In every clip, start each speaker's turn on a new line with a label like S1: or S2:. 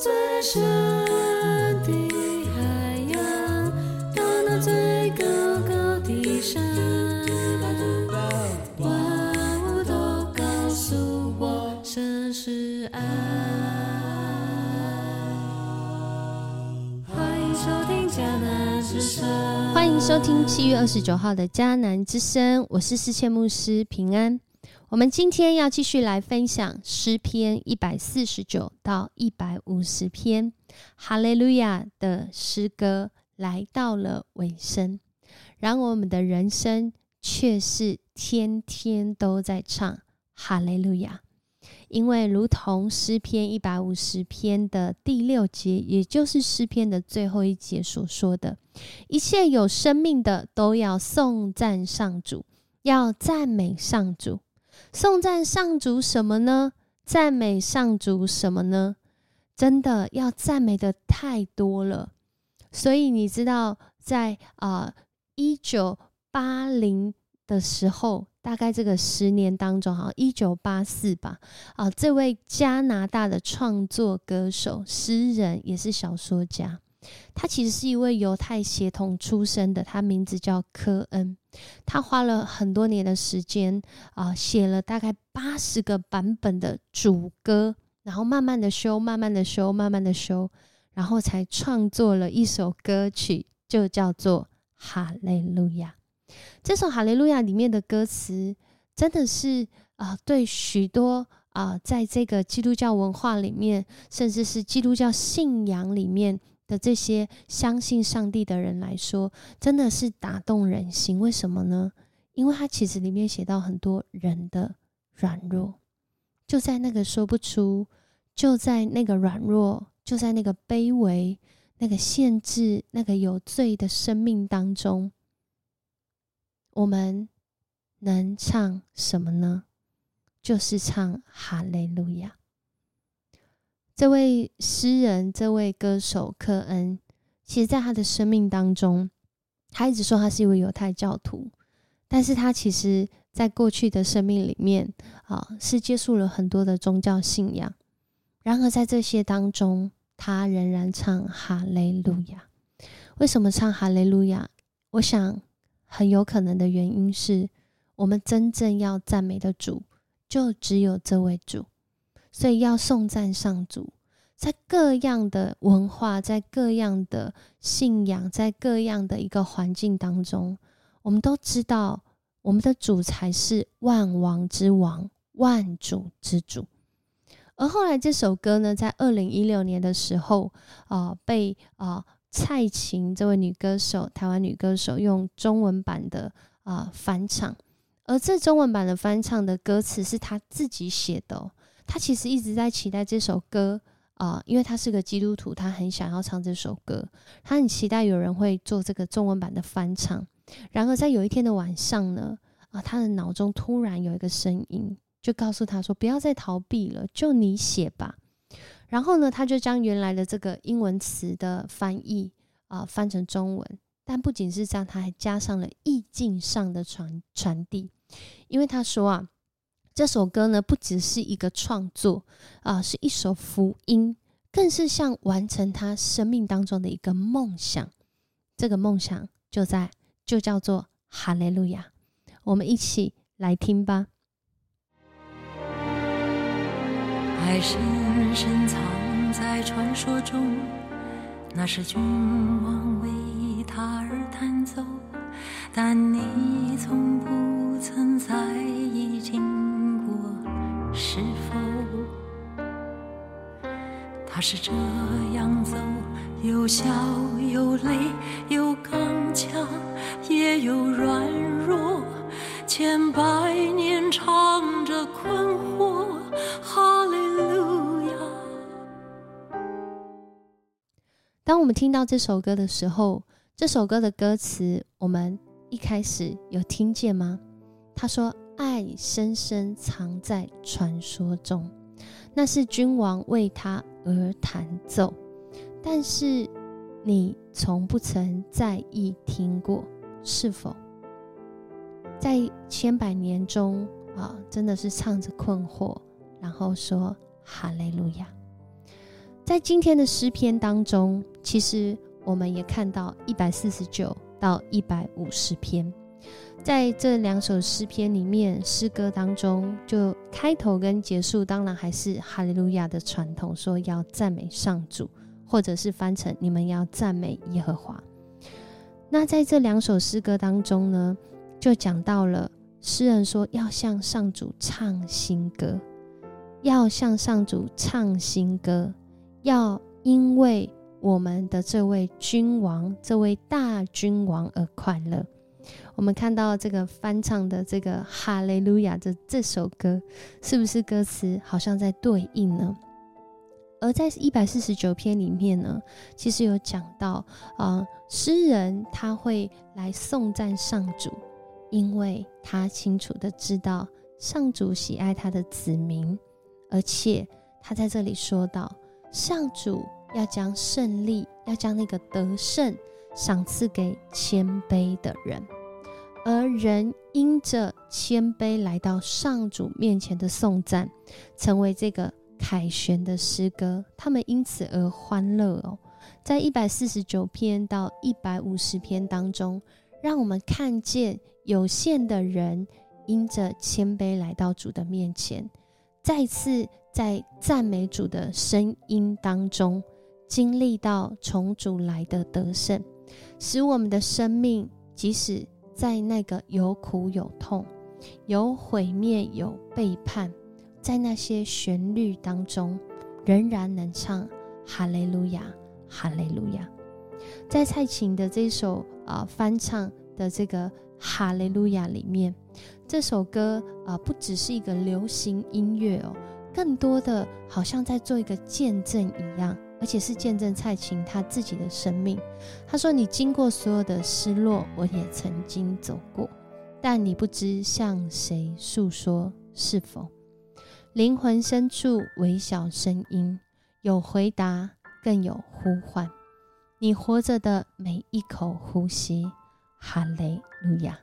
S1: 最深的海洋，到那最高高的山，万物都告诉我，神是爱。欢迎收听迦南之声。
S2: 欢迎收听七月二十九号的迦南之声，我是世界牧师平安。我们今天要继续来分享诗篇一百四十九到一百五十篇，哈利路亚的诗歌来到了尾声。然而，我们的人生却是天天都在唱哈利路亚，因为如同诗篇一百五十篇的第六节，也就是诗篇的最后一节所说的，一切有生命的都要颂赞上主，要赞美上主。颂赞上主什么呢？赞美上主什么呢？真的要赞美的太多了。所以你知道，在啊一九八零的时候，大概这个十年当中，好像一九八四吧，啊，这位加拿大的创作歌手、诗人也是小说家。他其实是一位犹太血统出身的，他名字叫科恩。他花了很多年的时间啊，写了大概八十个版本的主歌，然后慢慢的修，慢慢的修，慢慢的修，然后才创作了一首歌曲，就叫做《哈利路亚》。这首《哈利路亚》里面的歌词，真的是啊，对许多啊，在这个基督教文化里面，甚至是基督教信仰里面。的这些相信上帝的人来说，真的是打动人心。为什么呢？因为他其实里面写到很多人的软弱，就在那个说不出，就在那个软弱，就在那个卑微、那个限制、那个有罪的生命当中，我们能唱什么呢？就是唱哈利路亚。这位诗人，这位歌手科恩，其实，在他的生命当中，他一直说他是一位犹太教徒，但是他其实，在过去的生命里面，啊，是接触了很多的宗教信仰。然而，在这些当中，他仍然唱哈雷路亚。为什么唱哈雷路亚？我想，很有可能的原因是我们真正要赞美的主，就只有这位主。所以要颂赞上主，在各样的文化，在各样的信仰，在各样的一个环境当中，我们都知道我们的主才是万王之王、万主之主。而后来这首歌呢，在二零一六年的时候，啊，被啊蔡琴这位女歌手，台湾女歌手用中文版的啊翻唱，而这中文版的翻唱的歌词是她自己写的。他其实一直在期待这首歌啊，因为他是个基督徒，他很想要唱这首歌，他很期待有人会做这个中文版的翻唱。然而在有一天的晚上呢，啊，他的脑中突然有一个声音，就告诉他说：“不要再逃避了，就你写吧。”然后呢，他就将原来的这个英文词的翻译啊翻成中文，但不仅是这样，他还加上了意境上的传传递，因为他说啊。这首歌呢，不只是一个创作啊，是一首福音，更是像完成他生命当中的一个梦想。这个梦想就在，就叫做哈利路亚。我们一起来听吧。
S1: 爱深深藏在传说中，那是君王为他而弹奏，但你从不曾在意经。是否他是这样走，有笑有泪，有刚强也有软弱，千百年唱着困惑，哈利路亚。
S2: 当我们听到这首歌的时候，这首歌的歌词，我们一开始有听见吗？他说。爱深深藏在传说中，那是君王为他而弹奏，但是你从不曾在意听过，是否？在千百年中啊，真的是唱着困惑，然后说哈利路亚。在今天的诗篇当中，其实我们也看到一百四十九到一百五十篇，在这两首诗篇里面，诗歌当中就开头跟结束，当然还是哈利路亚的传统，说要赞美上主，或者是翻成你们要赞美耶和华。那在这两首诗歌当中呢，就讲到了诗人说要向上主唱新歌，要向上主唱新歌。要因为我们的这位君王，这位大君王而快乐。我们看到这个翻唱的这个哈利路亚的这首歌，是不是歌词好像在对应呢？而在一百四十九篇里面呢，其实有讲到啊，诗人他会来颂赞上主，因为他清楚的知道上主喜爱他的子民，而且他在这里说到。上主要将胜利，要将那个得胜赏赐给谦卑的人，而人因着谦卑来到上主面前的颂赞，成为这个凯旋的诗歌，他们因此而欢乐哦。在一百四十九篇到一百五十篇当中，让我们看见有限的人因着谦卑来到主的面前，再次。在赞美主的声音当中，经历到从主来的得胜，使我们的生命，即使在那个有苦有痛、有毁灭、有背叛，在那些旋律当中，仍然能唱哈利路亚，哈利路亚。在蔡琴的这首啊翻唱的这个哈利路亚里面，这首歌啊不只是一个流行音乐哦。更多的好像在做一个见证一样，而且是见证蔡琴她自己的生命。她说：“你经过所有的失落，我也曾经走过，但你不知向谁诉说，是否灵魂深处微小声音有回答，更有呼唤。你活着的每一口呼吸，哈雷路亚。”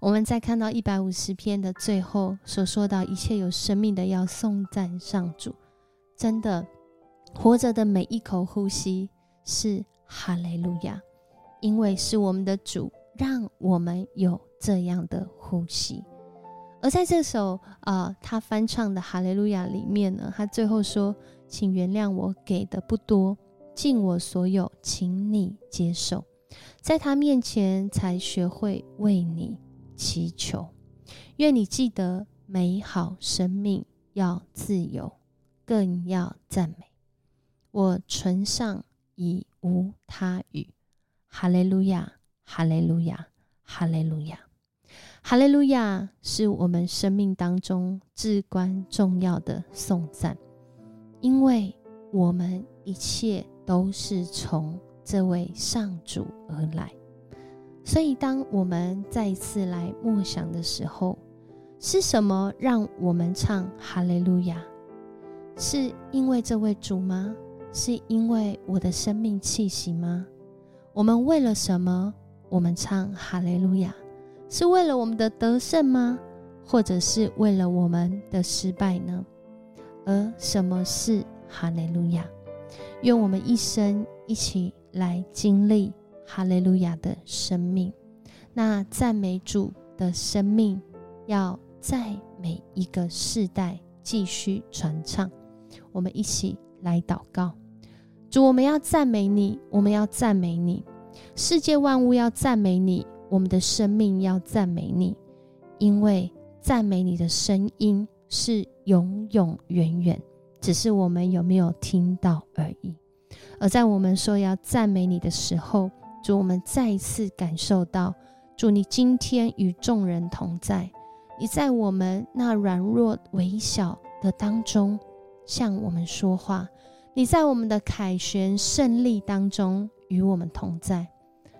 S2: 我们再看到一百五十篇的最后所说到，一切有生命的要颂赞上主。真的，活着的每一口呼吸是哈雷路亚，因为是我们的主让我们有这样的呼吸。而在这首啊，他翻唱的哈雷路亚里面呢，他最后说：“请原谅我给的不多，尽我所有，请你接受。”在他面前才学会为你。祈求，愿你记得美好生命要自由，更要赞美。我唇上已无他语。哈利路亚，哈利路亚，哈利路亚，哈利路亚，是我们生命当中至关重要的颂赞，因为我们一切都是从这位上主而来。所以，当我们再一次来默想的时候，是什么让我们唱哈利路亚？是因为这位主吗？是因为我的生命气息吗？我们为了什么？我们唱哈利路亚，是为了我们的得胜吗？或者是为了我们的失败呢？而什么是哈利路亚？愿我们一生一起来经历。哈利路亚的生命，那赞美主的生命，要在每一个世代继续传唱。我们一起来祷告：主，我们要赞美你，我们要赞美你，世界万物要赞美你，我们的生命要赞美你，因为赞美你的声音是永永远远，只是我们有没有听到而已。而在我们说要赞美你的时候，主，我们再一次感受到，主，你今天与众人同在，你在我们那软弱微小的当中向我们说话，你在我们的凯旋胜利当中与我们同在。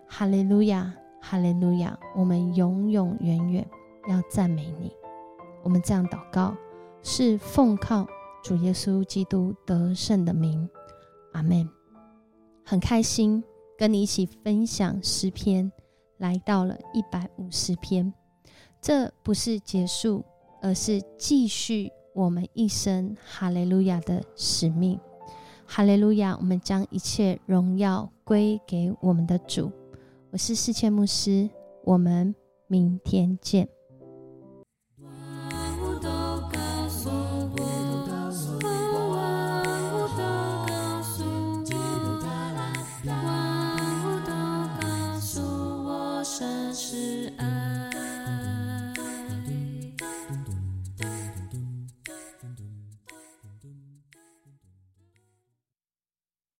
S2: 哈利路亚，哈利路亚！我们永永远远要赞美你。我们这样祷告，是奉靠主耶稣基督得胜的名。阿门。很开心。跟你一起分享诗篇，来到了一百五十篇。这不是结束，而是继续我们一生哈利路亚的使命。哈利路亚！我们将一切荣耀归给我们的主。我是世界牧师，我们明天见。